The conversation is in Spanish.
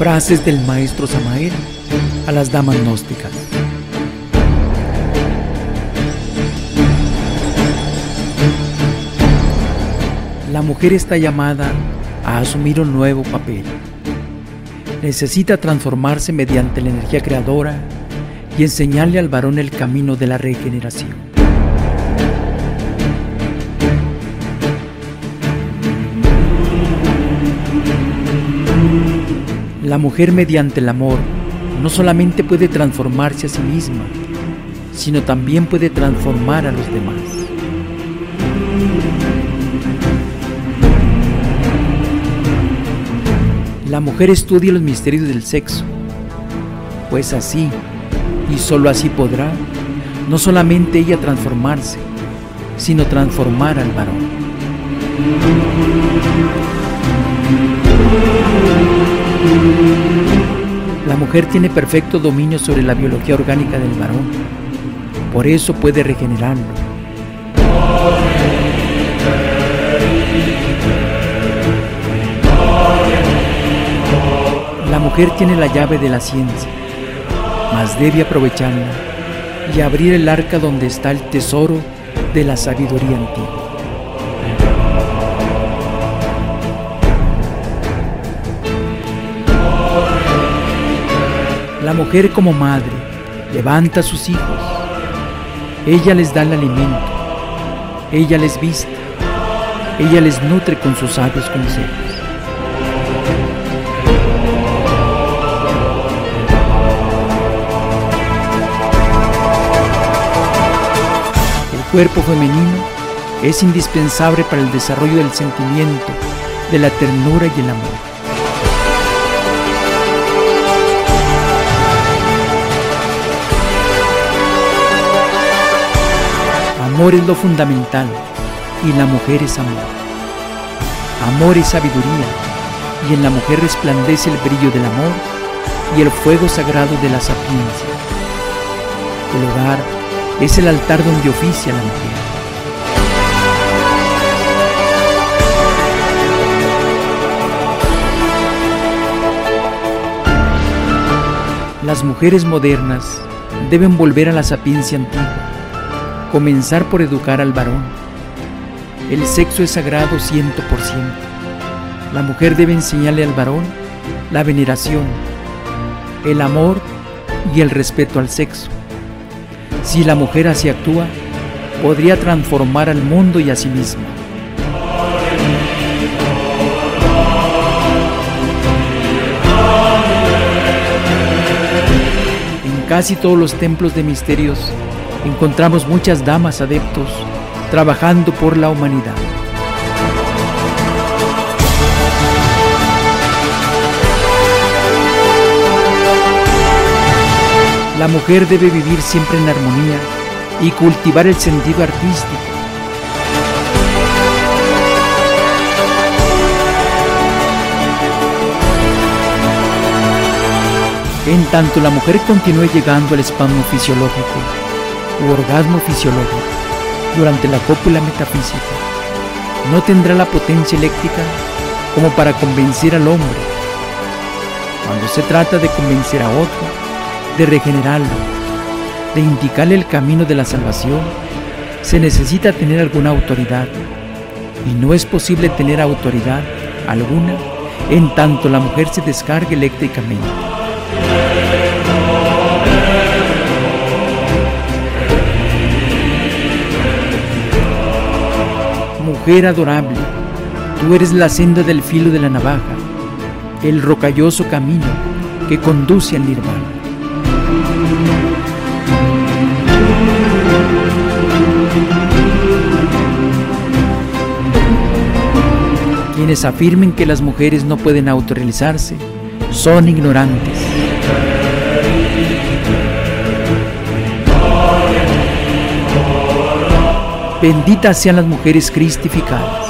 Frases del maestro Samael a las damas gnósticas. La mujer está llamada a asumir un nuevo papel. Necesita transformarse mediante la energía creadora y enseñarle al varón el camino de la regeneración. La mujer mediante el amor no solamente puede transformarse a sí misma, sino también puede transformar a los demás. La mujer estudia los misterios del sexo, pues así y sólo así podrá no solamente ella transformarse, sino transformar al varón. La mujer tiene perfecto dominio sobre la biología orgánica del varón, por eso puede regenerarlo. La mujer tiene la llave de la ciencia mas debe aprovecharla y abrir el arca donde está el tesoro de la sabiduría antigua. La mujer como madre levanta a sus hijos. Ella les da el alimento. Ella les viste. Ella les nutre con sus sabios consejos. cuerpo femenino es indispensable para el desarrollo del sentimiento, de la ternura y el amor. Amor es lo fundamental y la mujer es amor. Amor es sabiduría y en la mujer resplandece el brillo del amor y el fuego sagrado de la sapiencia. El hogar es el altar donde oficia la mujer. Las mujeres modernas deben volver a la sapiencia antigua, comenzar por educar al varón. El sexo es sagrado ciento por ciento. La mujer debe enseñarle al varón la veneración, el amor y el respeto al sexo. Si la mujer así actúa, podría transformar al mundo y a sí misma. En casi todos los templos de misterios encontramos muchas damas adeptos trabajando por la humanidad. La mujer debe vivir siempre en armonía y cultivar el sentido artístico. En tanto la mujer continúe llegando al espasmo fisiológico u orgasmo fisiológico durante la cópula metafísica, no tendrá la potencia eléctrica como para convencer al hombre. Cuando se trata de convencer a otro, de regenerarlo, de indicarle el camino de la salvación, se necesita tener alguna autoridad. Y no es posible tener autoridad alguna en tanto la mujer se descargue eléctricamente. Mujer adorable, tú eres la senda del filo de la navaja, el rocalloso camino que conduce al nirvana. Quienes afirmen que las mujeres no pueden autorrealizarse son ignorantes. Benditas sean las mujeres cristificadas.